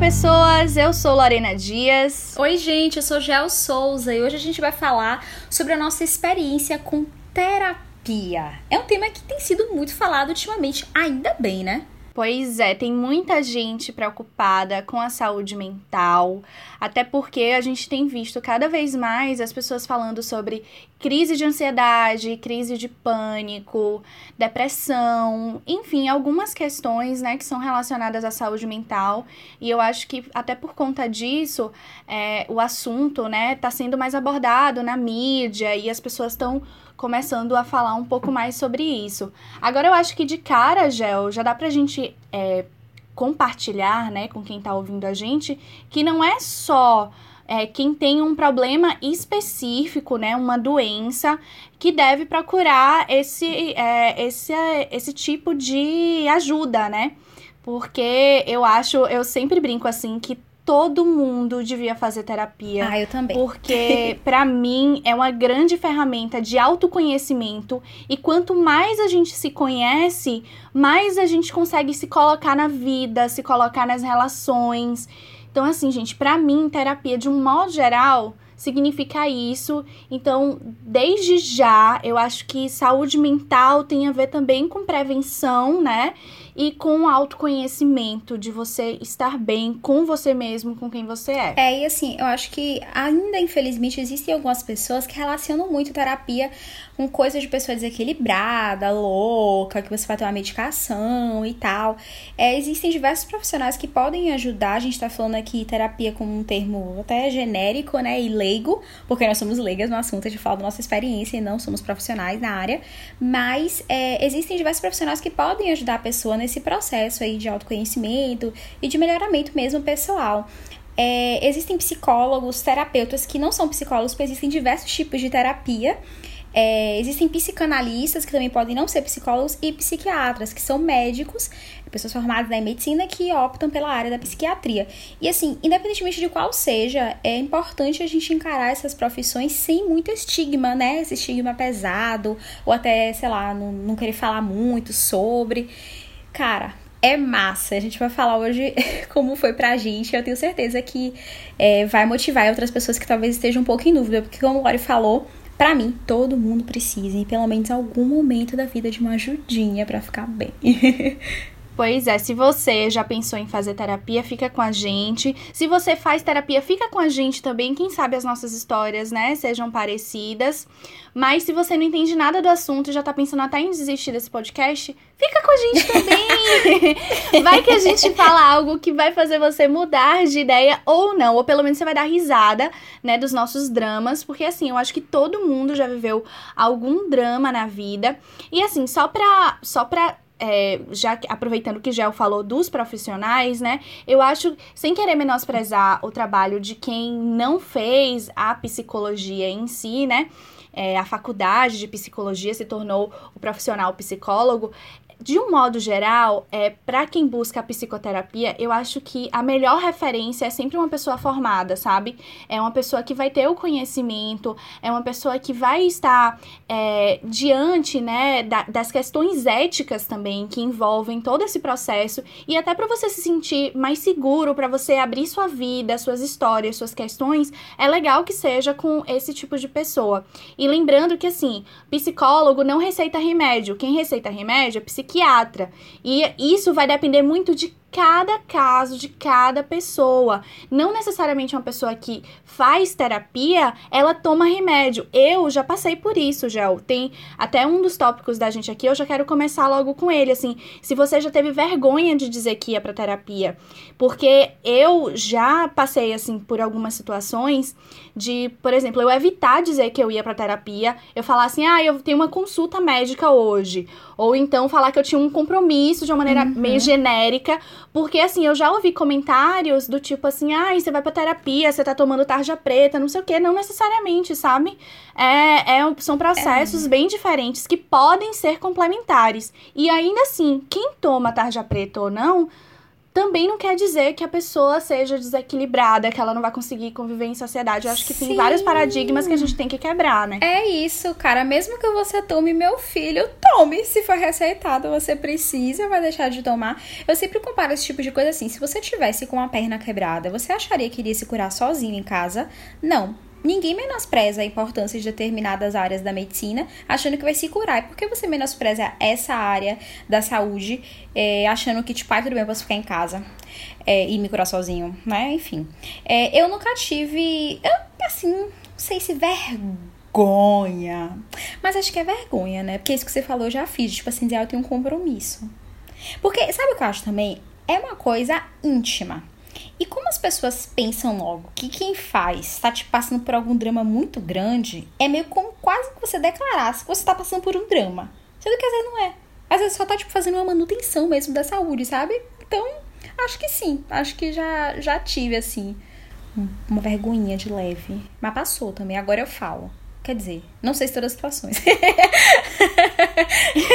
pessoas! Eu sou Lorena Dias. Oi, gente, eu sou Gel Souza e hoje a gente vai falar sobre a nossa experiência com terapia. É um tema que tem sido muito falado ultimamente, ainda bem, né? Pois é, tem muita gente preocupada com a saúde mental, até porque a gente tem visto cada vez mais as pessoas falando sobre crise de ansiedade, crise de pânico, depressão, enfim, algumas questões, né, que são relacionadas à saúde mental. E eu acho que até por conta disso, é, o assunto, né, tá sendo mais abordado na mídia e as pessoas estão começando a falar um pouco mais sobre isso. Agora eu acho que de cara, Gel, já dá pra gente é, compartilhar, né, com quem tá ouvindo a gente, que não é só é, quem tem um problema específico, né, uma doença, que deve procurar esse, é, esse, esse tipo de ajuda, né? Porque eu acho, eu sempre brinco assim, que todo mundo devia fazer terapia. Ah, eu também. Porque, para mim, é uma grande ferramenta de autoconhecimento. E quanto mais a gente se conhece, mais a gente consegue se colocar na vida, se colocar nas relações. Então, assim, gente, para mim, terapia, de um modo geral, significa isso. Então, desde já, eu acho que saúde mental tem a ver também com prevenção, né? E com o autoconhecimento de você estar bem com você mesmo, com quem você é. É, e assim, eu acho que ainda infelizmente existem algumas pessoas que relacionam muito terapia com coisa de pessoa desequilibrada, louca, que você vai ter uma medicação e tal. É, existem diversos profissionais que podem ajudar. A gente tá falando aqui terapia como um termo até genérico, né, e leigo, porque nós somos leigas no assunto, a gente fala da nossa experiência e não somos profissionais na área. Mas é, existem diversos profissionais que podem ajudar a pessoa nesse processo aí de autoconhecimento e de melhoramento mesmo pessoal. É, existem psicólogos, terapeutas que não são psicólogos, porque existem diversos tipos de terapia. É, existem psicanalistas que também podem não ser psicólogos e psiquiatras, que são médicos, pessoas formadas em medicina que optam pela área da psiquiatria. E assim, independentemente de qual seja, é importante a gente encarar essas profissões sem muito estigma, né? Esse estigma pesado, ou até, sei lá, não, não querer falar muito sobre. Cara, é massa. A gente vai falar hoje como foi pra gente. Eu tenho certeza que é, vai motivar outras pessoas que talvez estejam um pouco em dúvida, porque como o Lori falou, para mim, todo mundo precisa, em pelo menos algum momento da vida, de uma ajudinha para ficar bem. Pois é, se você já pensou em fazer terapia, fica com a gente. Se você faz terapia, fica com a gente também. Quem sabe as nossas histórias, né, sejam parecidas. Mas se você não entende nada do assunto e já tá pensando até em desistir desse podcast, fica com a gente também. vai que a gente fala algo que vai fazer você mudar de ideia ou não, ou pelo menos você vai dar risada, né, dos nossos dramas, porque assim, eu acho que todo mundo já viveu algum drama na vida. E assim, só pra só pra é, já aproveitando que Gel falou dos profissionais, né? Eu acho, sem querer menosprezar o trabalho de quem não fez a psicologia em si, né? É, a faculdade de psicologia se tornou o profissional psicólogo, de um modo geral, é, para quem busca a psicoterapia, eu acho que a melhor referência é sempre uma pessoa formada, sabe? É uma pessoa que vai ter o conhecimento, é uma pessoa que vai estar é, diante, né, da, das questões éticas também que envolvem todo esse processo e até para você se sentir mais seguro, para você abrir sua vida, suas histórias, suas questões, é legal que seja com esse tipo de pessoa. E lembrando que assim, psicólogo não receita remédio, quem receita remédio é psiquiatra psiquiatra. E isso vai depender muito de cada caso de cada pessoa. Não necessariamente uma pessoa que faz terapia, ela toma remédio. Eu já passei por isso, Gel. Tem até um dos tópicos da gente aqui, eu já quero começar logo com ele, assim, se você já teve vergonha de dizer que ia para terapia, porque eu já passei assim por algumas situações de, por exemplo, eu evitar dizer que eu ia para terapia, eu falar assim: "Ah, eu tenho uma consulta médica hoje", ou então falar que eu tinha um compromisso de uma maneira uhum. meio genérica, porque, assim, eu já ouvi comentários do tipo assim, ah, você vai pra terapia, você tá tomando tarja preta, não sei o quê. Não necessariamente, sabe? É, é, são processos é. bem diferentes que podem ser complementares. E ainda assim, quem toma tarja preta ou não, também não quer dizer que a pessoa seja desequilibrada, que ela não vai conseguir conviver em sociedade. Eu acho que Sim. tem vários paradigmas que a gente tem que quebrar, né? É isso, cara. Mesmo que você tome meu filho, tome. Se for receitado, você precisa, vai deixar de tomar. Eu sempre comparo esse tipo de coisa assim. Se você tivesse com a perna quebrada, você acharia que iria se curar sozinho em casa? Não. Ninguém menospreza a importância de determinadas áreas da medicina, achando que vai se curar. E por que você menospreza essa área da saúde, é, achando que, tipo, ah, tudo bem, eu posso ficar em casa é, e me curar sozinho, né? Enfim. É, eu nunca tive, assim, não sei se vergonha. Mas acho que é vergonha, né? Porque isso que você falou eu já fiz. Tipo assim, eu tenho um compromisso. Porque, sabe o que eu acho também? É uma coisa íntima. E como as pessoas pensam logo que quem faz está te passando por algum drama muito grande, é meio como quase que você declarasse que você está passando por um drama. Sendo que às vezes não é. Às vezes só tá tipo, fazendo uma manutenção mesmo da saúde, sabe? Então, acho que sim. Acho que já, já tive, assim, uma vergonhinha de leve. Mas passou também. Agora eu falo. Quer dizer, não sei se todas as situações.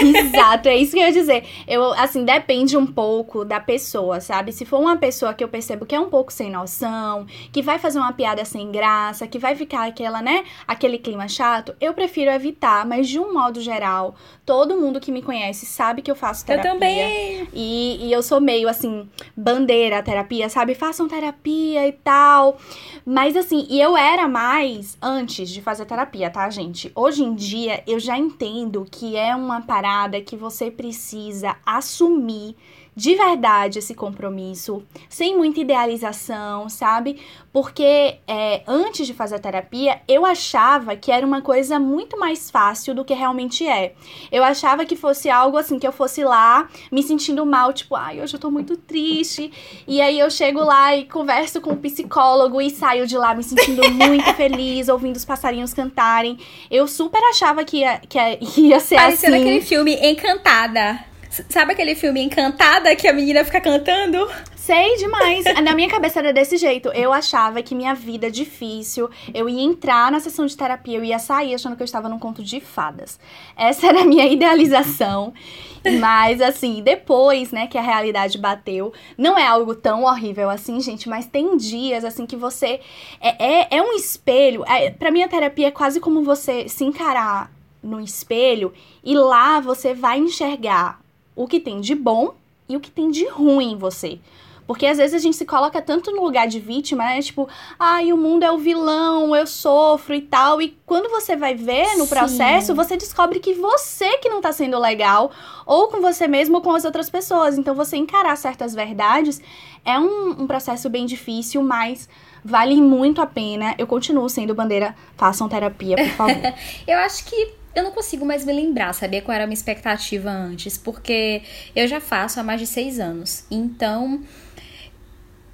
Exato, é isso que eu ia dizer. Eu, assim, depende um pouco da pessoa, sabe? Se for uma pessoa que eu percebo que é um pouco sem noção, que vai fazer uma piada sem graça, que vai ficar aquela, né, aquele clima chato, eu prefiro evitar, mas de um modo geral, todo mundo que me conhece sabe que eu faço terapia. Eu também. E, e eu sou meio, assim, bandeira terapia, sabe? Façam terapia e tal. Mas, assim, e eu era mais antes de fazer terapia terapia, tá, gente? Hoje em dia eu já entendo que é uma parada que você precisa assumir de verdade esse compromisso, sem muita idealização, sabe? Porque é, antes de fazer a terapia, eu achava que era uma coisa muito mais fácil do que realmente é. Eu achava que fosse algo assim, que eu fosse lá me sentindo mal, tipo, ai, hoje eu tô muito triste. E aí eu chego lá e converso com o psicólogo e saio de lá me sentindo muito feliz, ouvindo os passarinhos cantarem. Eu super achava que ia, que ia ser Parecendo assim. aquele filme Encantada. Sabe aquele filme Encantada que a menina fica cantando? Sei demais. Na minha cabeça era desse jeito. Eu achava que minha vida é difícil, eu ia entrar na sessão de terapia, eu ia sair achando que eu estava num conto de fadas. Essa era a minha idealização. Mas, assim, depois, né, que a realidade bateu, não é algo tão horrível assim, gente, mas tem dias, assim, que você. É, é, é um espelho. É, pra mim, a terapia é quase como você se encarar no espelho e lá você vai enxergar o que tem de bom e o que tem de ruim em você. Porque às vezes a gente se coloca tanto no lugar de vítima, né? Tipo, ai, o mundo é o vilão, eu sofro e tal. E quando você vai ver no Sim. processo, você descobre que você que não tá sendo legal, ou com você mesmo ou com as outras pessoas. Então você encarar certas verdades é um, um processo bem difícil, mas vale muito a pena. Eu continuo sendo bandeira, façam terapia, por favor. eu acho que eu não consigo mais me lembrar, sabia qual era a minha expectativa antes, porque eu já faço há mais de seis anos. Então.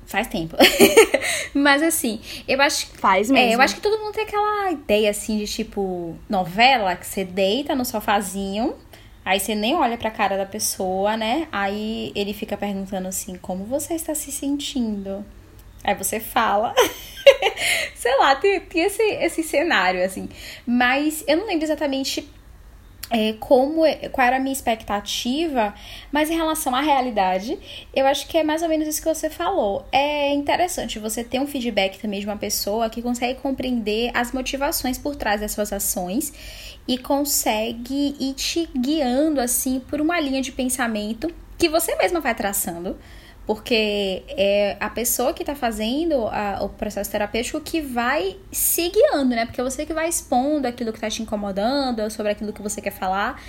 Faz tempo. Mas assim, eu acho que. Faz mesmo. É, eu acho que todo mundo tem aquela ideia assim de tipo novela, que você deita no sofazinho, aí você nem olha pra cara da pessoa, né? Aí ele fica perguntando assim, como você está se sentindo? Aí você fala. Sei lá, tem, esse, esse cenário, assim. Mas eu não lembro exatamente é, como é, qual era a minha expectativa, mas em relação à realidade, eu acho que é mais ou menos isso que você falou. É interessante você ter um feedback também de uma pessoa que consegue compreender as motivações por trás das suas ações e consegue ir te guiando assim por uma linha de pensamento que você mesma vai traçando porque é a pessoa que está fazendo a, o processo terapêutico que vai se guiando, né? Porque é você que vai expondo aquilo que está te incomodando, sobre aquilo que você quer falar.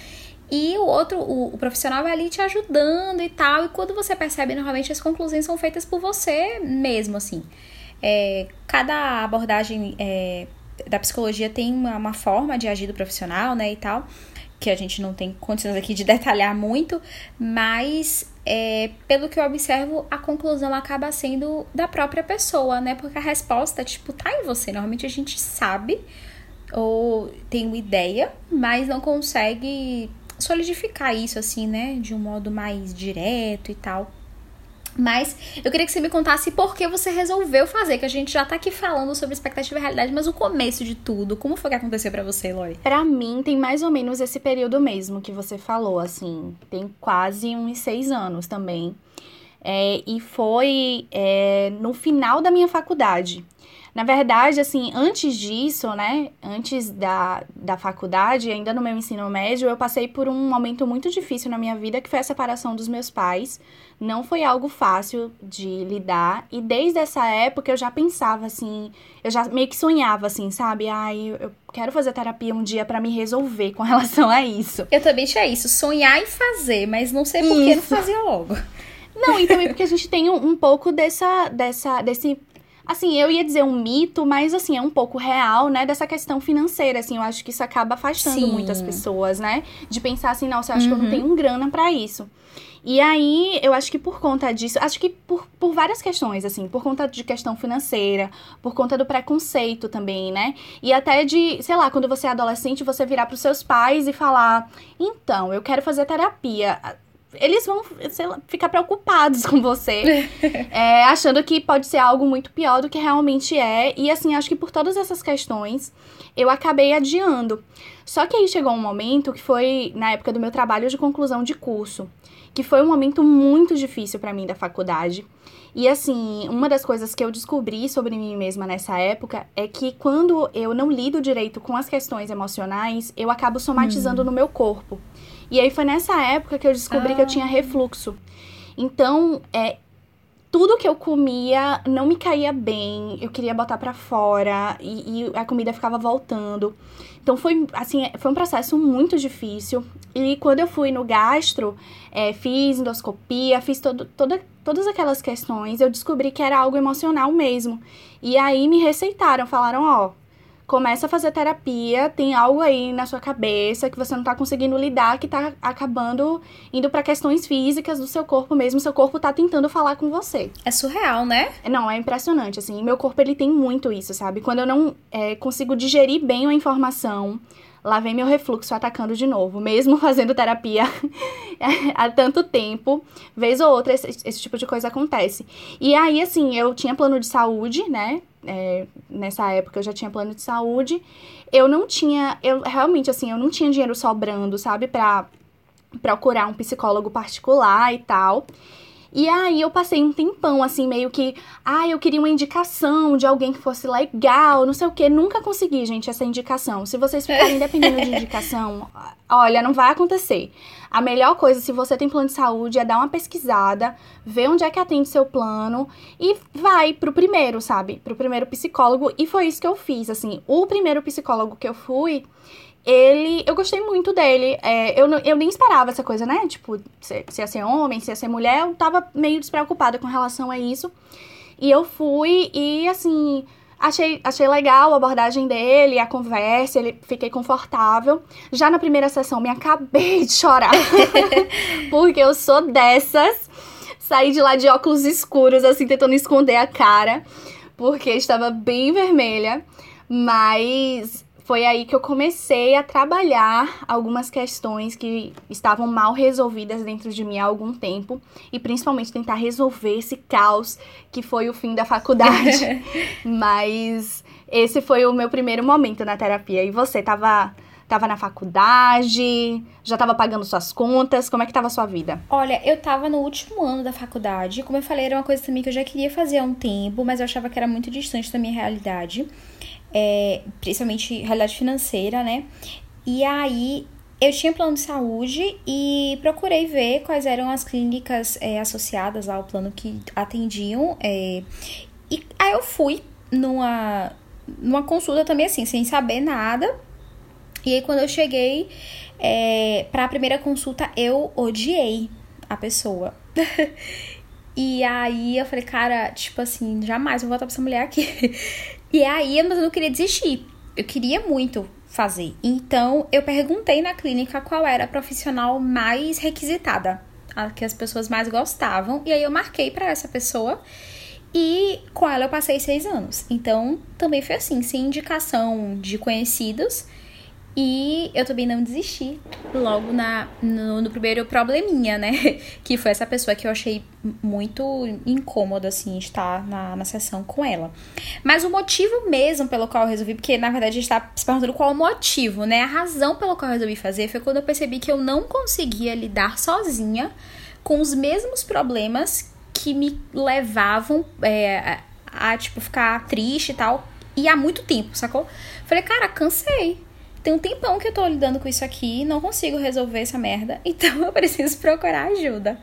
E o outro, o, o, profissional vai ali te ajudando e tal. E quando você percebe, normalmente as conclusões são feitas por você mesmo, assim. É, cada abordagem é, da psicologia tem uma, uma forma de agir do profissional, né, e tal que a gente não tem condições aqui de detalhar muito, mas é, pelo que eu observo, a conclusão acaba sendo da própria pessoa, né? Porque a resposta, tipo, tá em você. Normalmente a gente sabe ou tem uma ideia, mas não consegue solidificar isso, assim, né? De um modo mais direto e tal. Mas eu queria que você me contasse por que você resolveu fazer, que a gente já tá aqui falando sobre expectativa e realidade, mas o começo de tudo, como foi que aconteceu para você, Eloy? Para mim, tem mais ou menos esse período mesmo que você falou, assim, tem quase uns seis anos também. É, e foi é, no final da minha faculdade. Na verdade, assim, antes disso, né, antes da, da faculdade, ainda no meu ensino médio, eu passei por um momento muito difícil na minha vida, que foi a separação dos meus pais. Não foi algo fácil de lidar, e desde essa época eu já pensava assim, eu já meio que sonhava assim, sabe? Ai, eu quero fazer terapia um dia para me resolver com relação a isso. Eu também tinha isso, sonhar e fazer, mas não sei por que não fazia logo. Não, e também porque a gente tem um, um pouco dessa, dessa, desse Assim, eu ia dizer um mito, mas assim, é um pouco real, né? Dessa questão financeira, assim, eu acho que isso acaba afastando Sim. muitas pessoas, né? De pensar assim, nossa, eu acho uhum. que eu não uhum. tenho grana para isso. E aí, eu acho que por conta disso, acho que por, por várias questões, assim, por conta de questão financeira, por conta do preconceito também, né? E até de, sei lá, quando você é adolescente, você virar pros seus pais e falar: então, eu quero fazer terapia eles vão lá, ficar preocupados com você, é, achando que pode ser algo muito pior do que realmente é. E assim, acho que por todas essas questões, eu acabei adiando. Só que aí chegou um momento que foi na época do meu trabalho de conclusão de curso, que foi um momento muito difícil para mim da faculdade. E assim, uma das coisas que eu descobri sobre mim mesma nessa época é que quando eu não lido direito com as questões emocionais, eu acabo somatizando hum. no meu corpo. E aí foi nessa época que eu descobri ah. que eu tinha ah. refluxo. Então, é, tudo que eu comia não me caía bem, eu queria botar para fora e, e, a comida ficava voltando. Então foi assim, foi um processo muito difícil. E quando eu fui no gastro, é, fiz endoscopia, fiz todo, toda, todas aquelas questões, eu descobri que era algo emocional mesmo. E aí me receitaram, falaram, ó, começa a fazer terapia, tem algo aí na sua cabeça que você não tá conseguindo lidar, que tá acabando indo para questões físicas do seu corpo mesmo, seu corpo tá tentando falar com você. É surreal, né? Não, é impressionante, assim, meu corpo ele tem muito isso, sabe? Quando eu não é, consigo digerir bem uma informação, lá vem meu refluxo atacando de novo, mesmo fazendo terapia há tanto tempo, vez ou outra esse, esse, tipo de coisa acontece. E aí, assim, eu tinha plano de saúde, né? É, nessa época eu já tinha plano de saúde. Eu não tinha, eu realmente assim, eu não tinha dinheiro sobrando, sabe, pra procurar um psicólogo particular e tal. E aí eu passei um tempão, assim, meio que. Ah, eu queria uma indicação de alguém que fosse legal, não sei o quê. Nunca consegui, gente, essa indicação. Se vocês ficarem dependendo de indicação, olha, não vai acontecer. A melhor coisa, se você tem plano de saúde, é dar uma pesquisada, ver onde é que atende seu plano e vai pro primeiro, sabe? Pro primeiro psicólogo. E foi isso que eu fiz, assim. O primeiro psicólogo que eu fui, ele. Eu gostei muito dele. É, eu, eu nem esperava essa coisa, né? Tipo, se, se ia ser homem, se ia ser mulher, eu tava meio despreocupada com relação a isso. E eu fui e, assim. Achei, achei legal a abordagem dele, a conversa, ele fiquei confortável. Já na primeira sessão me acabei de chorar. porque eu sou dessas. Saí de lá de óculos escuros, assim, tentando esconder a cara. Porque estava bem vermelha. Mas foi aí que eu comecei a trabalhar algumas questões que estavam mal resolvidas dentro de mim há algum tempo e principalmente tentar resolver esse caos que foi o fim da faculdade. Mas esse foi o meu primeiro momento na terapia. E você tava tava na faculdade, já tava pagando suas contas, como é que tava a sua vida? Olha, eu tava no último ano da faculdade, como eu falei, era uma coisa também que eu já queria fazer há um tempo, mas eu achava que era muito distante da minha realidade é, principalmente realidade financeira, né? E aí eu tinha plano de saúde e procurei ver quais eram as clínicas é, associadas ao plano que atendiam. É, e aí eu fui numa, numa consulta também assim, sem saber nada. E aí quando eu cheguei é, para a primeira consulta, eu odiei a pessoa. e aí eu falei, cara, tipo assim, jamais vou voltar pra essa mulher aqui. E aí eu não queria desistir. Eu queria muito fazer. Então eu perguntei na clínica qual era a profissional mais requisitada, a que as pessoas mais gostavam. E aí eu marquei para essa pessoa. E com ela eu passei seis anos. Então também foi assim, sem indicação de conhecidos. E eu também não desisti logo na, no, no, primeiro probleminha, né? Que foi essa pessoa que eu achei muito incômoda, assim, estar na, na sessão com ela. Mas o motivo mesmo pelo qual eu resolvi, porque na verdade a gente tá se perguntando qual o motivo, né? A razão pelo qual eu resolvi fazer foi quando eu percebi que eu não conseguia lidar sozinha com os mesmos problemas que me levavam é, a, tipo, ficar triste e tal. E há muito tempo, sacou? Falei, cara, cansei. Tem um tempão que eu tô lidando com isso aqui, não consigo resolver essa merda, então eu preciso procurar ajuda.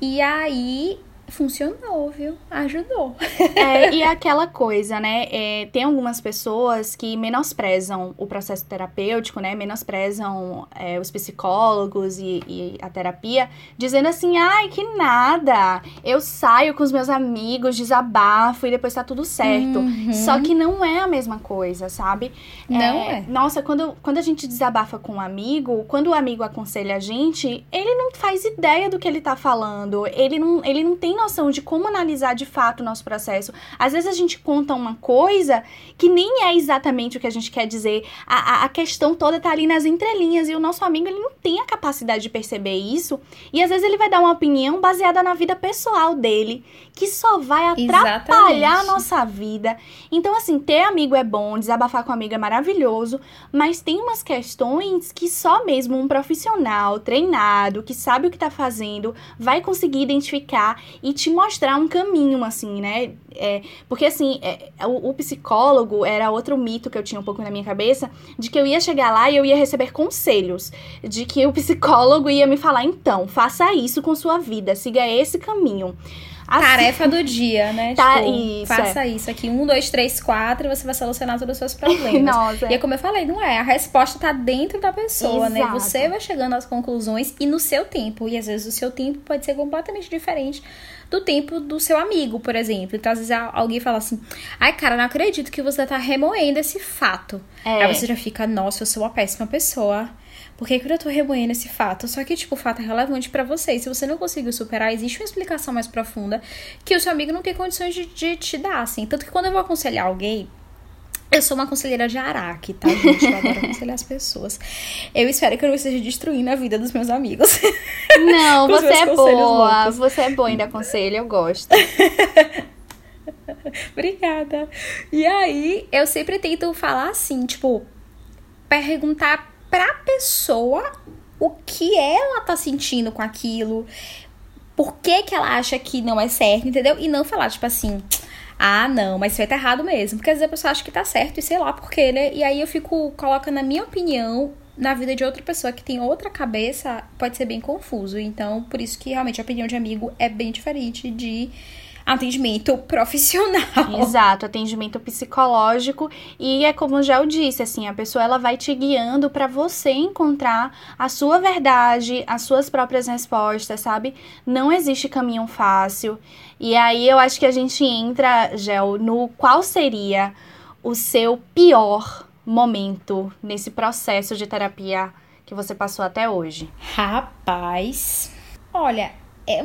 E aí funcionou, viu? Ajudou. É, e é aquela coisa, né? É, tem algumas pessoas que menosprezam o processo terapêutico, né? Menosprezam é, os psicólogos e, e, a terapia, dizendo assim: ai, que nada, eu saio com os meus amigos, desabafo e depois tá tudo certo. Uhum. Só que não é a mesma coisa, sabe? Não é. é. Nossa, quando, quando a gente desabafa com um amigo, quando o amigo aconselha a gente, ele não faz ideia do que ele tá falando, ele não, ele não tem noção de como analisar de fato o nosso processo. Às vezes a gente conta uma coisa que nem é exatamente o que a gente quer dizer. A, a, a questão toda tá ali nas entrelinhas e o nosso amigo ele não tem a capacidade de perceber isso. E às vezes ele vai dar uma opinião baseada na vida pessoal dele, que só vai atrapalhar exatamente. a nossa vida. Então, assim, ter amigo é bom, desabafar com amigo é maravilhoso, mas tem umas questões que só mesmo um profissional treinado, que sabe o que tá fazendo, vai conseguir identificar e te mostrar um caminho, assim, né? É, porque, assim, é, o, o, psicólogo era outro mito que eu tinha um pouco na minha cabeça, de que eu ia chegar lá e eu ia receber conselhos. De que o psicólogo ia me falar, então, faça isso com sua vida, siga esse caminho. Assim, Tarefa do dia, né? Tá, tipo, isso, faça é. isso aqui. Um, dois, três, quatro, e você vai solucionar todos os seus problemas. Nossa, e é como eu falei, não é. A resposta tá dentro da pessoa, né? Exato. né? Você vai chegando às conclusões e no seu tempo. E às vezes o seu tempo pode ser completamente diferente do tempo do seu amigo, por exemplo. Então, às vezes alguém fala assim: ai, cara, não acredito que você tá remoendo esse fato. É. Aí você já fica, nossa, eu sou uma péssima pessoa. Por que, que eu tô remoendo esse fato? Só que, tipo, o fato é relevante para você. E se você não conseguiu superar, existe uma explicação mais profunda que o seu amigo não tem condições de, de te dar, assim. Tanto que quando eu vou aconselhar alguém, eu sou uma conselheira de Araque, tá, gente? Eu adoro aconselhar as pessoas. Eu espero que eu não esteja destruindo a vida dos meus amigos. Não, você é boa. Loucos. Você é boa ainda aconselho, eu gosto. Obrigada. E aí, eu sempre tento falar assim, tipo, perguntar pra pessoa o que ela tá sentindo com aquilo, por que que ela acha que não é certo, entendeu? E não falar, tipo assim, ah, não, mas isso aí tá errado mesmo. Porque às vezes a pessoa acha que tá certo e sei lá por quê, né? E aí eu fico colocando a minha opinião na vida de outra pessoa que tem outra cabeça, pode ser bem confuso. Então, por isso que realmente a opinião de amigo é bem diferente de atendimento profissional. Exato, atendimento psicológico e é como já eu disse, assim, a pessoa ela vai te guiando para você encontrar a sua verdade, as suas próprias respostas, sabe? Não existe caminho fácil. E aí eu acho que a gente entra, Gel, no qual seria o seu pior momento nesse processo de terapia que você passou até hoje? Rapaz, olha, é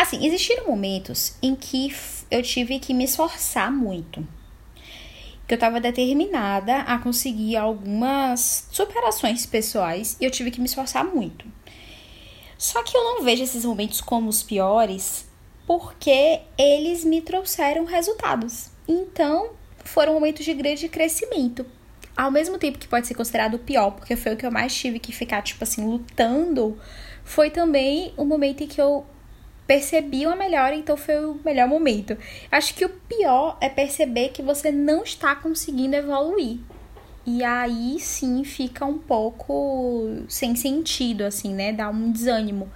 Assim, existiram momentos em que eu tive que me esforçar muito. Que eu estava determinada a conseguir algumas superações pessoais e eu tive que me esforçar muito. Só que eu não vejo esses momentos como os piores porque eles me trouxeram resultados. Então, foram momentos de grande crescimento. Ao mesmo tempo que pode ser considerado o pior, porque foi o que eu mais tive que ficar, tipo assim, lutando, foi também o momento em que eu percebi uma melhora, então foi o melhor momento. Acho que o pior é perceber que você não está conseguindo evoluir. E aí sim fica um pouco sem sentido, assim, né? Dá um desânimo.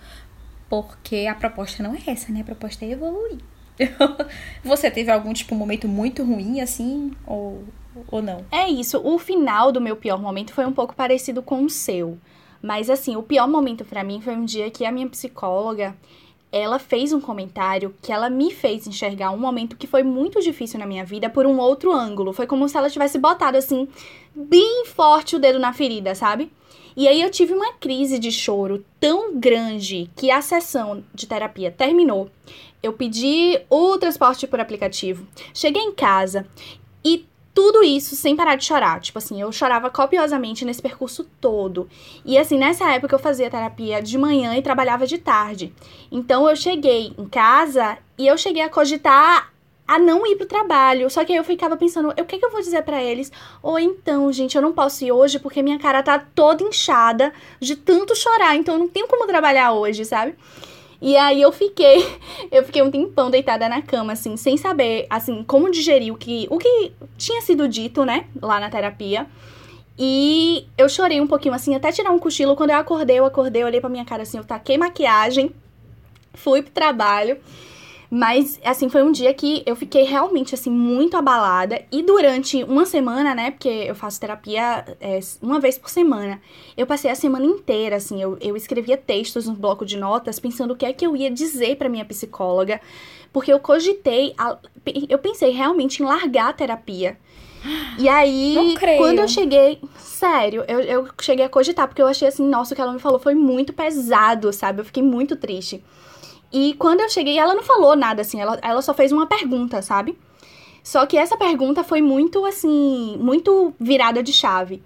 Porque a proposta não é essa, né? A proposta é evoluir. você teve algum tipo momento muito ruim, assim? Ou, ou não? É isso. O final do meu pior momento foi um pouco parecido com o seu. Mas assim, o pior momento para mim foi um dia que a minha psicóloga ela fez um comentário que ela me fez enxergar um momento que foi muito difícil na minha vida por um outro ângulo. Foi como se ela tivesse botado assim, bem forte o dedo na ferida, sabe? E aí eu tive uma crise de choro tão grande que a sessão de terapia terminou. Eu pedi o transporte por aplicativo. Cheguei em casa e tudo isso sem parar de chorar. Tipo assim, eu chorava copiosamente nesse percurso todo. E assim, nessa época eu fazia terapia de manhã e trabalhava de tarde. Então eu cheguei em casa e eu cheguei a cogitar a não ir pro trabalho. Só que aí eu ficava pensando, o que, que eu vou dizer para eles? Ou então, gente, eu não posso ir hoje porque minha cara tá toda inchada de tanto chorar, então eu não tenho como trabalhar hoje, sabe? E aí eu fiquei, eu fiquei um tempão deitada na cama, assim, sem saber, assim, como digerir o que, o que tinha sido dito, né, lá na terapia. E eu chorei um pouquinho, assim, até tirar um cochilo. Quando eu acordei, eu acordei, eu olhei pra minha cara assim, eu taquei maquiagem, fui pro trabalho. Mas, assim, foi um dia que eu fiquei realmente, assim, muito abalada. E durante uma semana, né? Porque eu faço terapia é, uma vez por semana. Eu passei a semana inteira, assim, eu, eu escrevia textos no bloco de notas, pensando o que é que eu ia dizer pra minha psicóloga. Porque eu cogitei, a, eu pensei realmente em largar a terapia. E aí, quando eu cheguei, sério, eu, eu cheguei a cogitar, porque eu achei assim, nossa, o que ela me falou foi muito pesado, sabe? Eu fiquei muito triste. E quando eu cheguei, ela não falou nada assim, ela, ela só fez uma pergunta, sabe? Só que essa pergunta foi muito assim, muito virada de chave.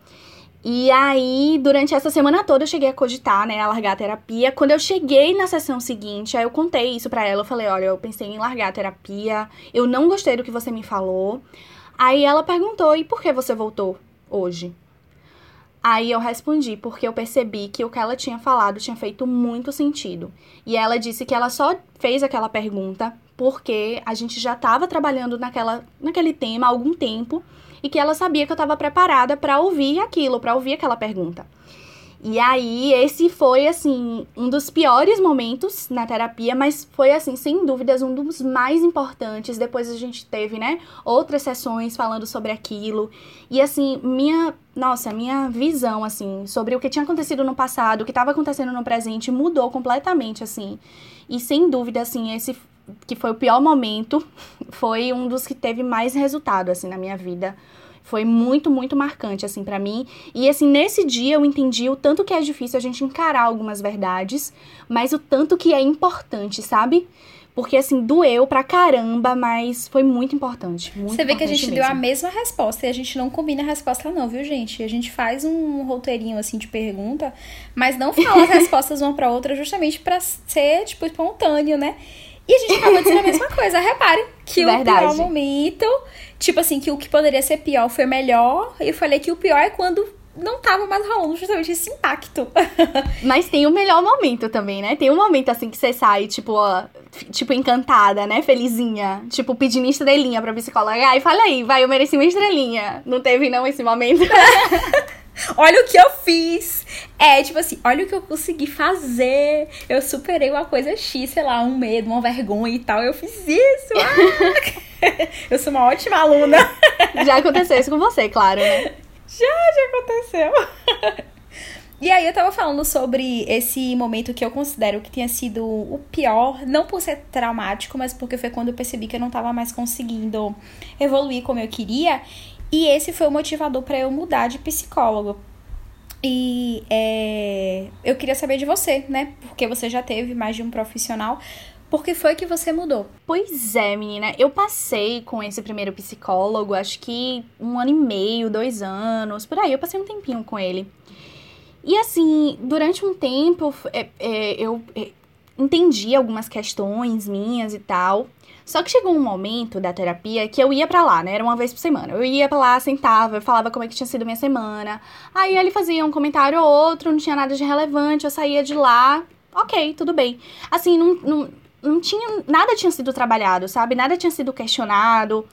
E aí, durante essa semana toda, eu cheguei a cogitar, né, a largar a terapia. Quando eu cheguei na sessão seguinte, aí eu contei isso pra ela. Eu falei: olha, eu pensei em largar a terapia, eu não gostei do que você me falou. Aí ela perguntou: e por que você voltou hoje? Aí eu respondi, porque eu percebi que o que ela tinha falado tinha feito muito sentido. E ela disse que ela só fez aquela pergunta porque a gente já estava trabalhando naquela, naquele tema há algum tempo e que ela sabia que eu estava preparada para ouvir aquilo, para ouvir aquela pergunta. E aí, esse foi, assim, um dos piores momentos na terapia, mas foi, assim, sem dúvidas, um dos mais importantes. Depois a gente teve, né, outras sessões falando sobre aquilo. E, assim, minha, nossa, minha visão, assim, sobre o que tinha acontecido no passado, o que estava acontecendo no presente, mudou completamente, assim. E, sem dúvida, assim, esse que foi o pior momento, foi um dos que teve mais resultado, assim, na minha vida foi muito, muito marcante, assim, para mim. E, assim, nesse dia eu entendi o tanto que é difícil a gente encarar algumas verdades, mas o tanto que é importante, sabe? Porque, assim, doeu pra caramba, mas foi muito importante. Muito Você vê que a gente mesmo. deu a mesma resposta e a gente não combina a resposta, não, viu, gente? A gente faz um roteirinho, assim, de pergunta, mas não fala as respostas uma pra outra justamente pra ser, tipo, espontâneo, né? E a gente acabou dizendo a mesma coisa. Repare que Verdade. o pior momento Tipo assim, que o que poderia ser pior foi melhor. E eu falei que o pior é quando não tava mais rolando justamente esse impacto. Mas tem o melhor momento também, né? Tem um momento assim que você sai, tipo, ó, tipo, encantada, né? Felizinha. Tipo, pedindo estrelinha pra psicóloga. Ai, fala aí, vai, eu mereci uma estrelinha. Não teve, não, esse momento? olha o que eu fiz. É, tipo assim, olha o que eu consegui fazer. Eu superei uma coisa X, sei lá, um medo, uma vergonha e tal. Eu fiz isso. Ah! eu sou uma ótima aluna. Já aconteceu isso com você, claro, né? Já, já aconteceu. E aí eu tava falando sobre esse momento que eu considero que tinha sido o pior, não por ser traumático, mas porque foi quando eu percebi que eu não tava mais conseguindo evoluir como eu queria. E esse foi o motivador para eu mudar de psicólogo. E é, eu queria saber de você, né? Porque você já teve mais de um profissional. Por que foi que você mudou? Pois é, menina. Eu passei com esse primeiro psicólogo, acho que um ano e meio, dois anos, por aí. Eu passei um tempinho com ele. E assim, durante um tempo, é, é, eu é, entendi algumas questões minhas e tal. Só que chegou um momento da terapia que eu ia para lá, né? Era uma vez por semana. Eu ia pra lá, sentava, eu falava como é que tinha sido minha semana. Aí ele fazia um comentário ou outro, não tinha nada de relevante, eu saía de lá. Ok, tudo bem. Assim, não, não, não tinha. Nada tinha sido trabalhado, sabe? Nada tinha sido questionado.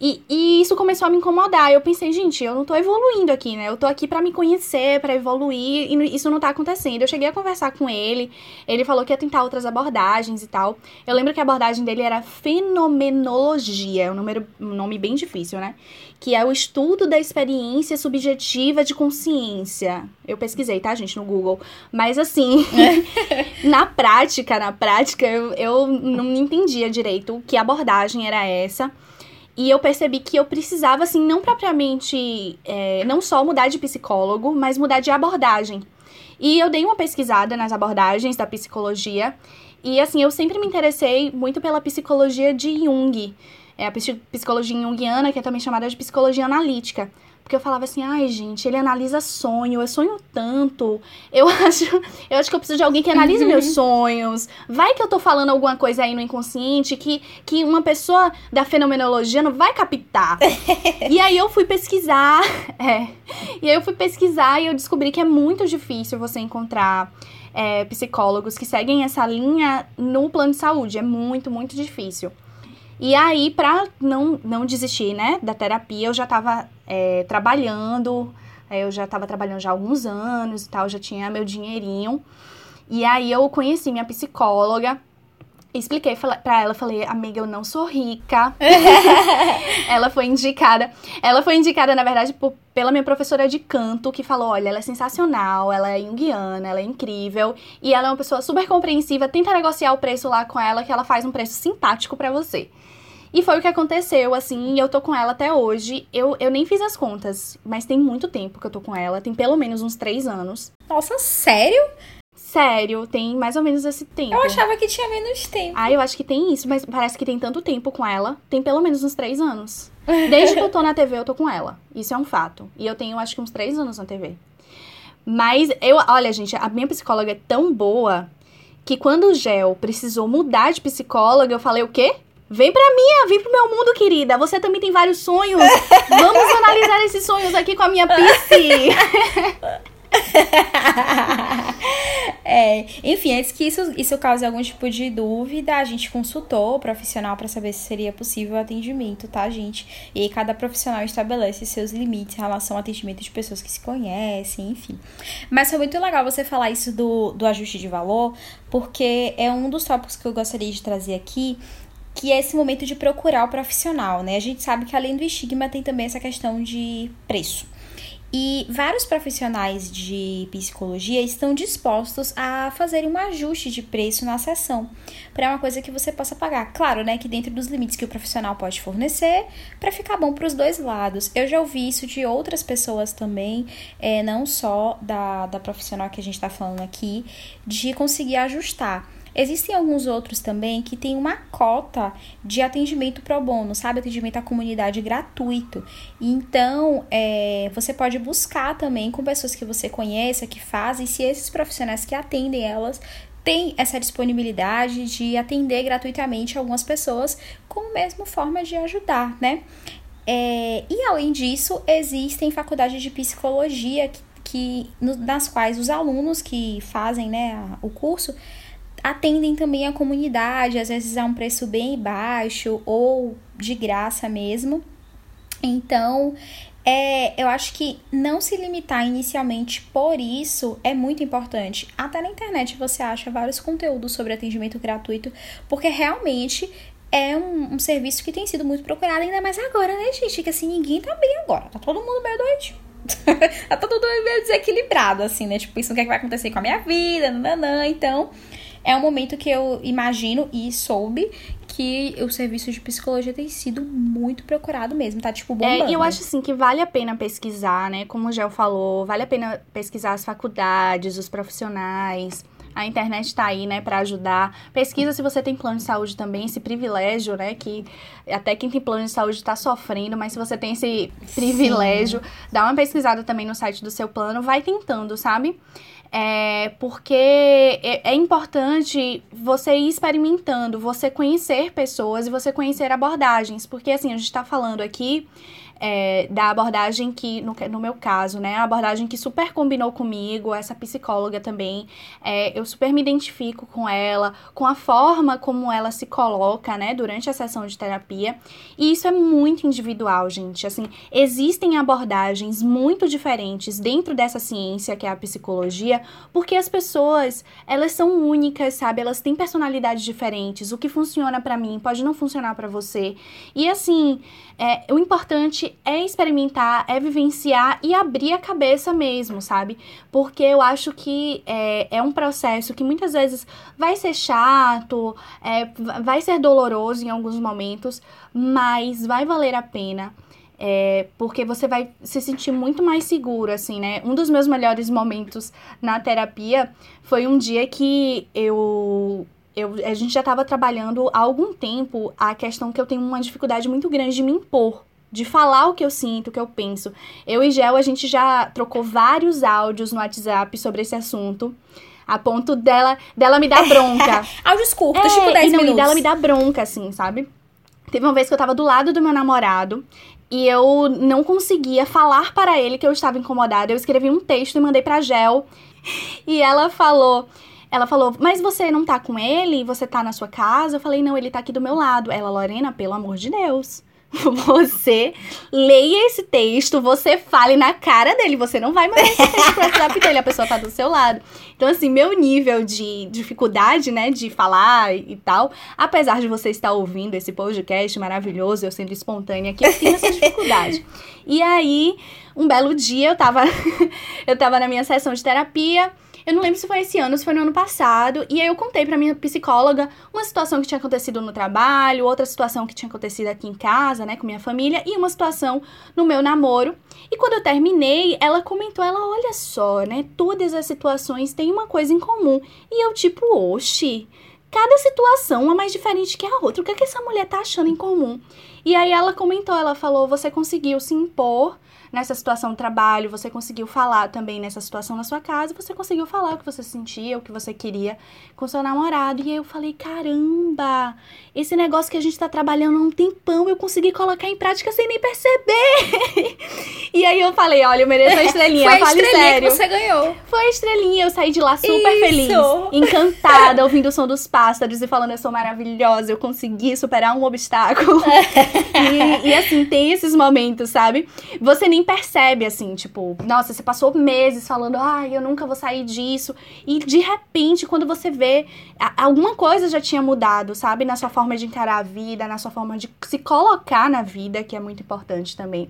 E, e, isso começou a me incomodar. Eu pensei, gente, eu não tô evoluindo aqui, né? Eu tô aqui para me conhecer, para evoluir, e isso não tá acontecendo. Eu cheguei a conversar com ele, ele falou que ia tentar outras abordagens e tal. Eu lembro que a abordagem dele era fenomenologia, é um, número, um nome bem difícil, né? Que é o estudo da experiência subjetiva de consciência. Eu pesquisei, tá, gente, no Google. Mas assim, na prática, na prática, eu, eu não entendia direito que abordagem era essa. E eu percebi que eu precisava, assim, não propriamente, é, não só mudar de psicólogo, mas mudar de abordagem. E eu dei uma pesquisada nas abordagens da psicologia. E, assim, eu sempre me interessei muito pela psicologia de Jung. É a psicologia junguiana, que é também chamada de psicologia analítica. Porque eu falava assim, ai, gente, ele analisa sonho, eu sonho tanto. Eu acho, eu acho que eu preciso de alguém que analise uhum. meus sonhos. Vai que eu tô falando alguma coisa aí no inconsciente que, que uma pessoa da fenomenologia não vai captar. e aí eu fui pesquisar, é. E aí eu fui pesquisar e eu descobri que é muito difícil você encontrar é, psicólogos que seguem essa linha no plano de saúde. É muito, muito difícil. E aí, pra não, não desistir, né, da terapia, eu já tava é, trabalhando, é, eu já tava trabalhando já há alguns anos e tal, já tinha meu dinheirinho. E aí eu conheci minha psicóloga, expliquei para ela, falei, amiga, eu não sou rica. ela foi indicada. Ela foi indicada, na verdade, por, pela minha professora de canto, que falou: olha, ela é sensacional, ela é junguiana, ela é incrível. E ela é uma pessoa super compreensiva. Tenta negociar o preço lá com ela, que ela faz um preço simpático para você. E foi o que aconteceu, assim, e eu tô com ela até hoje. Eu, eu nem fiz as contas, mas tem muito tempo que eu tô com ela, tem pelo menos uns três anos. Nossa, sério? Sério, tem mais ou menos esse tempo. Eu achava que tinha menos tempo. Ah, eu acho que tem isso, mas parece que tem tanto tempo com ela. Tem pelo menos uns três anos. Desde que eu tô na TV, eu tô com ela. Isso é um fato. E eu tenho, acho que uns três anos na TV. Mas eu, olha, gente, a minha psicóloga é tão boa que quando o Gel precisou mudar de psicóloga, eu falei o quê? Vem pra mim, vem pro meu mundo, querida. Você também tem vários sonhos. Vamos analisar esses sonhos aqui com a minha psi. é, enfim, antes que isso, isso cause algum tipo de dúvida, a gente consultou o profissional para saber se seria possível o atendimento, tá, gente? E aí cada profissional estabelece seus limites em relação ao atendimento de pessoas que se conhecem, enfim. Mas foi muito legal você falar isso do, do ajuste de valor, porque é um dos tópicos que eu gostaria de trazer aqui, que é esse momento de procurar o profissional, né? A gente sabe que além do estigma tem também essa questão de preço. E vários profissionais de psicologia estão dispostos a fazerem um ajuste de preço na sessão, para uma coisa que você possa pagar. Claro, né, que dentro dos limites que o profissional pode fornecer, para ficar bom para os dois lados. Eu já ouvi isso de outras pessoas também, é, não só da, da profissional que a gente está falando aqui, de conseguir ajustar. Existem alguns outros também que têm uma cota de atendimento pro bono, sabe? Atendimento à comunidade gratuito. Então, é, você pode buscar também com pessoas que você conheça, que fazem, se esses profissionais que atendem elas têm essa disponibilidade de atender gratuitamente algumas pessoas como mesmo forma de ajudar, né? É, e além disso, existem faculdades de psicologia que, que nas quais os alunos que fazem né, o curso atendem também a comunidade, às vezes a um preço bem baixo ou de graça mesmo. Então, é, eu acho que não se limitar inicialmente por isso é muito importante. Até na internet você acha vários conteúdos sobre atendimento gratuito, porque realmente é um, um serviço que tem sido muito procurado, ainda mais agora, né, gente? Que assim, ninguém tá bem agora, tá todo mundo meio doidinho. tá todo mundo meio desequilibrado, assim, né? Tipo, isso o que, é que vai acontecer com a minha vida, nananã. Então, é um momento que eu imagino e soube que o serviço de psicologia tem sido muito procurado mesmo, tá tipo bombando. É, eu acho assim que vale a pena pesquisar, né? Como o Gel falou, vale a pena pesquisar as faculdades, os profissionais. A internet está aí, né, para ajudar. Pesquisa se você tem plano de saúde também, esse privilégio, né, que até quem tem plano de saúde está sofrendo, mas se você tem esse privilégio, Sim. dá uma pesquisada também no site do seu plano, vai tentando, sabe? É, porque é, é, importante você ir experimentando, você conhecer pessoas e você conhecer abordagens. Porque, assim, a gente está falando aqui é, da abordagem que, no, no, meu caso, né, a abordagem que super combinou comigo, essa psicóloga também, é, eu super me identifico com ela, com a forma como ela se coloca, né, durante a sessão de terapia, e isso é muito individual, gente, assim, existem abordagens muito diferentes dentro dessa ciência que é a psicologia, porque as pessoas, elas são únicas, sabe, elas têm personalidades diferentes, o que funciona para mim pode não funcionar para você, e assim, é, o importante é experimentar, é vivenciar e abrir a cabeça mesmo, sabe? Porque eu acho que é, é um processo que muitas vezes vai ser chato, é, vai ser doloroso em alguns momentos, mas vai valer a pena. É, porque você vai se sentir muito mais seguro, assim, né? Um dos meus melhores momentos na terapia foi um dia que eu eu, a gente já estava trabalhando há algum tempo a questão que eu tenho uma dificuldade muito grande de me impor, de falar o que eu sinto, o que eu penso. Eu e Gel, a gente já trocou vários áudios no WhatsApp sobre esse assunto. A ponto dela, dela me dar bronca. áudios curtos, é, tipo 10 e não, minutos. E dela me dar bronca, assim, sabe? Teve uma vez que eu tava do lado do meu namorado e eu não conseguia falar para ele que eu estava incomodada. Eu escrevi um texto e mandei pra Gel. e ela falou. Ela falou, mas você não tá com ele? Você tá na sua casa? Eu falei, não, ele tá aqui do meu lado. Ela, Lorena, pelo amor de Deus. Você leia esse texto, você fale na cara dele. Você não vai mandar esse texto pro WhatsApp dele, a pessoa tá do seu lado. Então, assim, meu nível de dificuldade, né, de falar e tal, apesar de você estar ouvindo esse podcast maravilhoso, eu sendo espontânea aqui, eu tenho essa dificuldade. E aí, um belo dia, eu tava, eu tava na minha sessão de terapia. Eu não lembro se foi esse ano, se foi no ano passado. E aí eu contei pra minha psicóloga uma situação que tinha acontecido no trabalho, outra situação que tinha acontecido aqui em casa, né, com minha família, e uma situação no meu namoro. E quando eu terminei, ela comentou, ela, olha só, né, todas as situações têm uma coisa em comum. E eu, tipo, oxi, cada situação uma mais diferente que a outra. O que, é que essa mulher tá achando em comum? E aí ela comentou, ela falou, você conseguiu se impor nessa situação do trabalho, você conseguiu falar também nessa situação na sua casa, você conseguiu falar o que você sentia, o que você queria com seu namorado. E aí eu falei, caramba, esse negócio que a gente tá trabalhando há um tempão, eu consegui colocar em prática sem nem perceber. e aí eu falei, olha, eu mereço a estrelinha, Foi a fale estrelinha sério. que você ganhou. Foi a estrelinha, eu saí de lá super Isso. feliz, encantada, ouvindo o som dos pássaros e falando, eu sou maravilhosa, eu consegui superar um obstáculo. e, e, assim, tem esses momentos, sabe? Você nem percebe, assim, tipo, nossa, você passou meses falando, ai, eu nunca vou sair disso. E de repente, quando você vê, alguma coisa já tinha mudado, sabe? Na sua forma de encarar a vida, na sua forma de se colocar na vida, que é muito importante também.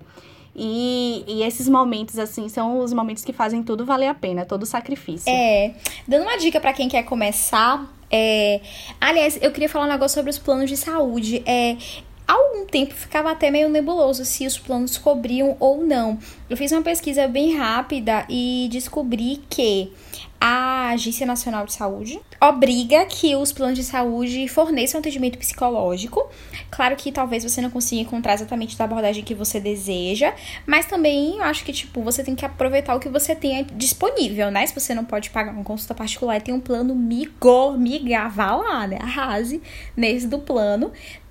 E, e esses momentos, assim, são os momentos que fazem tudo valer a pena, todo sacrifício. É, dando uma dica pra quem quer começar, é... aliás, eu queria falar um negócio sobre os planos de saúde. É, há algum tempo ficava até meio nebuloso se os planos cobriam ou não. Eu fiz uma pesquisa bem rápida e descobri que a Agência Nacional de Saúde obriga que os planos de saúde forneçam atendimento psicológico. Claro que talvez você não consiga encontrar exatamente da abordagem que você deseja, mas também eu acho que, tipo, você tem que aproveitar o que você tem disponível, né? Se você não pode pagar uma consulta particular, tem um plano migo, miga, vá lá, né? Arrase nesse do plano.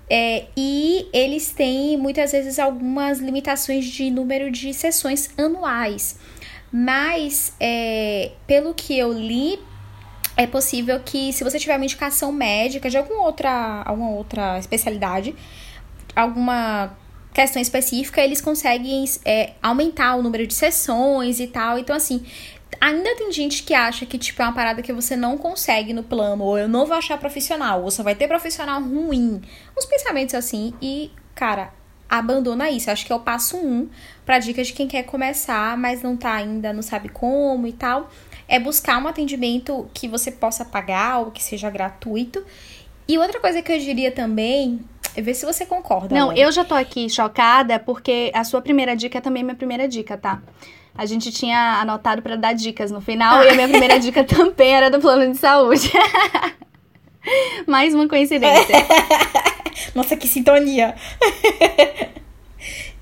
É, e eles têm muitas vezes algumas limitações de número de sessões anuais. Mas, é, pelo que eu li, é possível que se você tiver uma indicação médica de alguma outra, alguma outra especialidade, alguma questão específica, eles conseguem é, aumentar o número de sessões e tal. Então, assim, ainda tem gente que acha que, tipo, é uma parada que você não consegue no plano, ou eu não vou achar profissional, ou só vai ter profissional ruim. Uns pensamentos assim, e, cara, abandona isso. Acho que é o passo um pra dica de quem quer começar, mas não tá ainda, não sabe como e tal. É buscar um atendimento que você possa pagar ou que seja gratuito. E outra coisa que eu diria também é ver se você concorda. Não, eu já tô aqui chocada porque a sua primeira dica é também minha primeira dica, tá? A gente tinha anotado pra dar dicas no final e a minha primeira dica também era do plano de saúde. Mais uma coincidência. Nossa, que sintonia!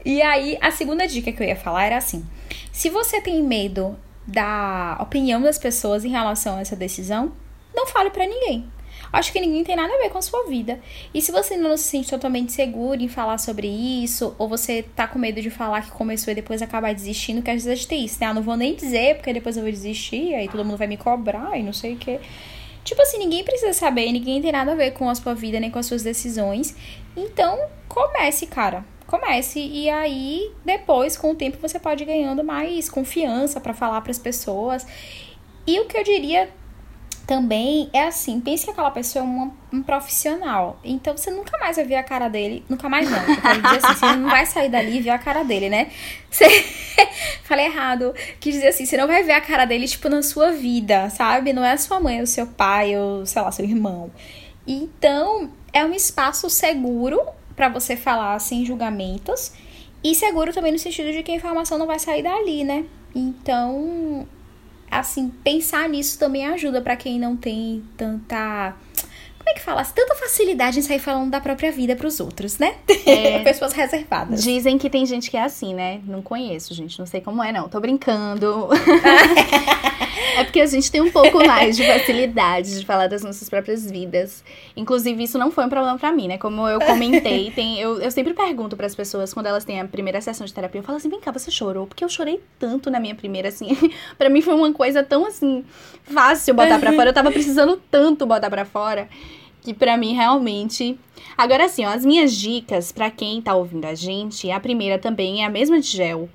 e aí, a segunda dica que eu ia falar era assim: se você tem medo da opinião das pessoas em relação a essa decisão, não fale pra ninguém. Acho que ninguém tem nada a ver com a sua vida. E se você não se sente totalmente seguro em falar sobre isso, ou você tá com medo de falar que começou e depois acabar desistindo, que às vezes tem isso, né? Ah, não vou nem dizer, porque depois eu vou desistir, aí todo mundo vai me cobrar e não sei o quê. Tipo assim, ninguém precisa saber, ninguém tem nada a ver com a sua vida, nem com as suas decisões. Então, comece, cara. Comece e aí depois com o tempo você pode ganhando mais confiança para falar para as pessoas. E o que eu diria também é assim, pense que aquela pessoa é uma, um profissional. Então você nunca mais vai ver a cara dele. Nunca mais não. Dizer assim, você não vai sair dali e ver a cara dele, né? Você... Falei errado. Quis dizer assim, você não vai ver a cara dele, tipo, na sua vida, sabe? Não é a sua mãe, o seu pai, ou, sei lá, seu irmão. Então, é um espaço seguro para você falar sem julgamentos. E seguro também no sentido de que a informação não vai sair dali, né? Então, assim, pensar nisso também ajuda para quem não tem tanta como é que fala? Tanta facilidade em sair falando da própria vida pros outros, né? É, Pessoas reservadas. Dizem que tem gente que é assim, né? Não conheço, gente. Não sei como é, não. Tô brincando. é porque a gente tem um pouco mais de facilidade de falar das nossas próprias vidas. Inclusive, isso não foi um problema para mim, né? Como eu comentei, tem, eu, eu sempre pergunto para as pessoas quando elas têm a primeira sessão de terapia, eu falo assim: vem cá, você chorou? Porque eu chorei tanto na minha primeira, assim. para mim foi uma coisa tão assim, fácil botar pra fora. Eu tava precisando tanto botar pra fora que para mim realmente. Agora ó, as minhas dicas para quem tá ouvindo a gente, a primeira também é a mesma de gel.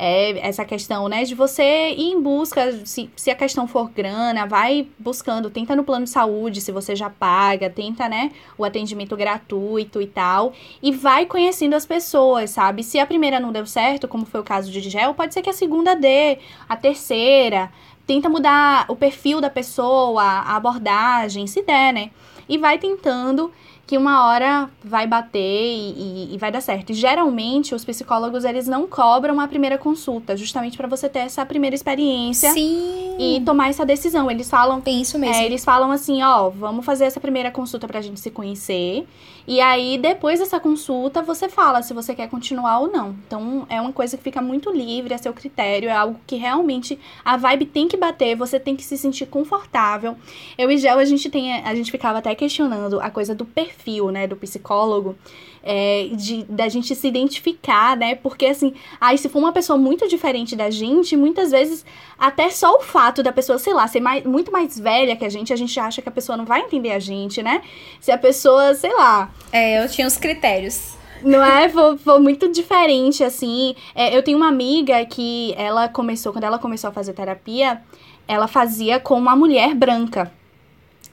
É essa questão, né, de você ir em busca, se, se a questão for grana, vai buscando, tenta no plano de saúde, se você já paga, tenta, né, o atendimento gratuito e tal, e vai conhecendo as pessoas, sabe? Se a primeira não deu certo, como foi o caso de gel, pode ser que a segunda dê, a terceira, tenta mudar o perfil da pessoa, a abordagem, se der, né? E vai tentando que uma hora vai bater e, e, e, vai dar certo. E geralmente os psicólogos eles não cobram a primeira consulta, justamente para você ter essa primeira experiência Sim. e tomar essa decisão. Eles falam, tem isso mesmo. É, eles falam assim, ó, vamos fazer essa primeira consulta pra gente se conhecer. E aí depois dessa consulta você fala se você quer continuar ou não. Então é uma coisa que fica muito livre a seu critério, é algo que realmente a vibe tem que bater, você tem que se sentir confortável. Eu e Gel a gente tem a gente ficava até questionando a coisa do perfil perfil, né, do psicólogo, é, de da gente se identificar, né? Porque assim, aí se for uma pessoa muito diferente da gente, muitas vezes até só o fato da pessoa, sei lá, ser mais, muito mais velha que a gente, a gente acha que a pessoa não vai entender a gente, né? Se a pessoa, sei lá. É, eu tinha os critérios. Não é? Foi, foi muito diferente, assim. É, eu tenho uma amiga que ela começou, quando ela começou a fazer terapia, ela fazia com uma mulher branca.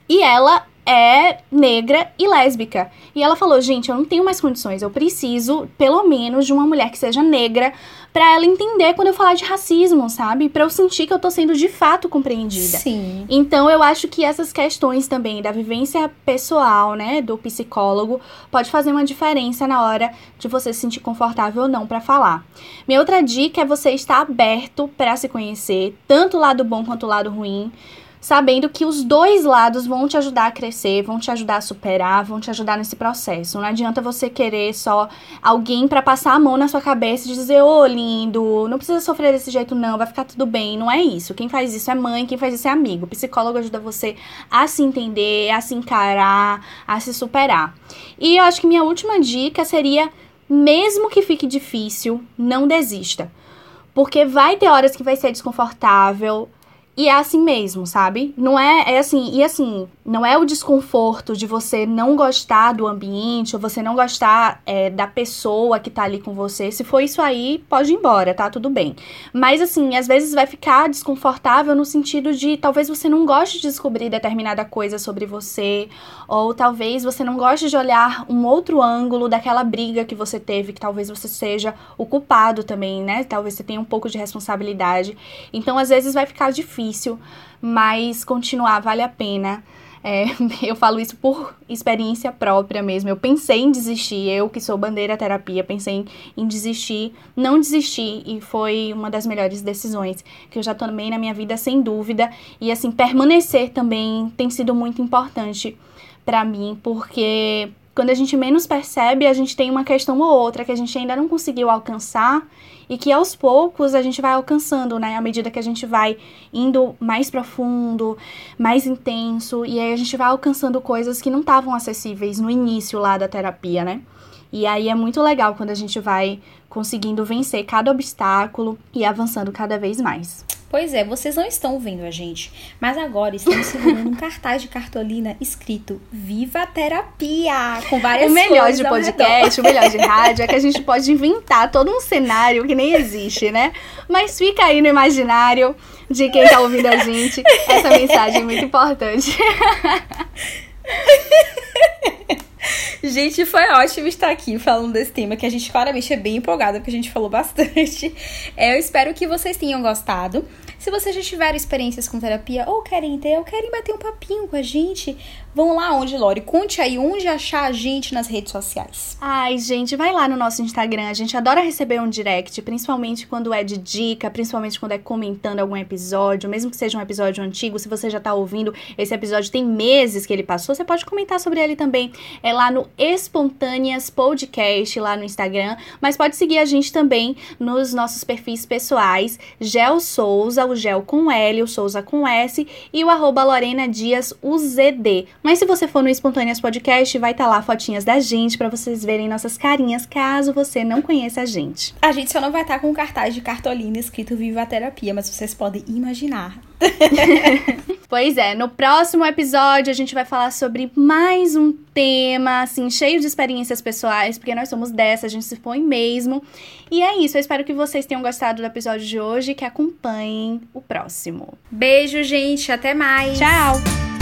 E ela é negra e lésbica. E ela falou: gente, eu não tenho mais condições, eu preciso, pelo menos, de uma mulher que seja negra para ela entender quando eu falar de racismo, sabe? Para eu sentir que eu tô sendo de fato compreendida. Sim. Então eu acho que essas questões também da vivência pessoal, né, do psicólogo, pode fazer uma diferença na hora de você se sentir confortável ou não para falar. Minha outra dica é você estar aberto para se conhecer, tanto o lado bom quanto o lado ruim sabendo que os dois lados vão te ajudar a crescer, vão te ajudar a superar, vão te ajudar nesse processo. Não adianta você querer só alguém para passar a mão na sua cabeça e dizer: "Ô, oh, lindo, não precisa sofrer desse jeito não, vai ficar tudo bem". Não é isso. Quem faz isso é mãe, quem faz isso é amigo. O psicólogo ajuda você a se entender, a se encarar, a se superar. E eu acho que minha última dica seria mesmo que fique difícil, não desista. Porque vai ter horas que vai ser desconfortável, e é assim mesmo, sabe? Não é, é assim, e assim, não é o desconforto de você não gostar do ambiente ou você não gostar é, da pessoa que tá ali com você. Se for isso aí, pode ir embora, tá? Tudo bem. Mas assim, às vezes vai ficar desconfortável no sentido de talvez você não goste de descobrir determinada coisa sobre você, ou talvez você não goste de olhar um outro ângulo daquela briga que você teve, que talvez você seja o culpado também, né? Talvez você tenha um pouco de responsabilidade. Então, às vezes vai ficar difícil difícil, mas continuar vale a pena. É, eu falo isso por experiência própria mesmo. Eu pensei em desistir, eu que sou bandeira terapia, pensei em, em desistir, não desisti e foi uma das melhores decisões que eu já tomei na minha vida, sem dúvida. E assim, permanecer também tem sido muito importante para mim, porque quando a gente menos percebe, a gente tem uma questão ou outra que a gente ainda não conseguiu alcançar e que aos poucos a gente vai alcançando, né? À medida que a gente vai indo mais profundo, mais intenso, e aí a gente vai alcançando coisas que não estavam acessíveis no início lá da terapia, né? E aí é muito legal quando a gente vai conseguindo vencer cada obstáculo e avançando cada vez mais. Pois é, vocês não estão vendo a gente, mas agora estamos segurando um cartaz de cartolina escrito Viva a Terapia! Com várias O melhor de podcast, o melhor de rádio é que a gente pode inventar todo um cenário que nem existe, né? Mas fica aí no imaginário de quem tá ouvindo a gente essa mensagem muito importante. Gente, foi ótimo estar aqui falando desse tema, que a gente claramente é bem empolgada, porque a gente falou bastante. É, eu espero que vocês tenham gostado. Se vocês já tiveram experiências com terapia ou querem ter, ou querem bater um papinho com a gente, vão lá onde, Lori? Conte aí onde achar a gente nas redes sociais. Ai, gente, vai lá no nosso Instagram. A gente adora receber um direct, principalmente quando é de dica, principalmente quando é comentando algum episódio, mesmo que seja um episódio antigo. Se você já tá ouvindo, esse episódio tem meses que ele passou, você pode comentar sobre ele também. É lá no Espontâneas Podcast, lá no Instagram. Mas pode seguir a gente também nos nossos perfis pessoais, Gel Souza, o Gel com L, o Souza com S, e o arroba Lorena Dias UZD. Mas se você for no Espontâneas Podcast, vai estar tá lá fotinhas da gente para vocês verem nossas carinhas, caso você não conheça a gente. A gente só não vai estar tá com cartaz de cartolina escrito Viva a Terapia, mas vocês podem imaginar. pois é, no próximo episódio a gente vai falar sobre mais um tema, assim, cheio de experiências pessoais, porque nós somos dessa, a gente se põe mesmo. E é isso, eu espero que vocês tenham gostado do episódio de hoje e que acompanhem o próximo. Beijo, gente, até mais. Tchau!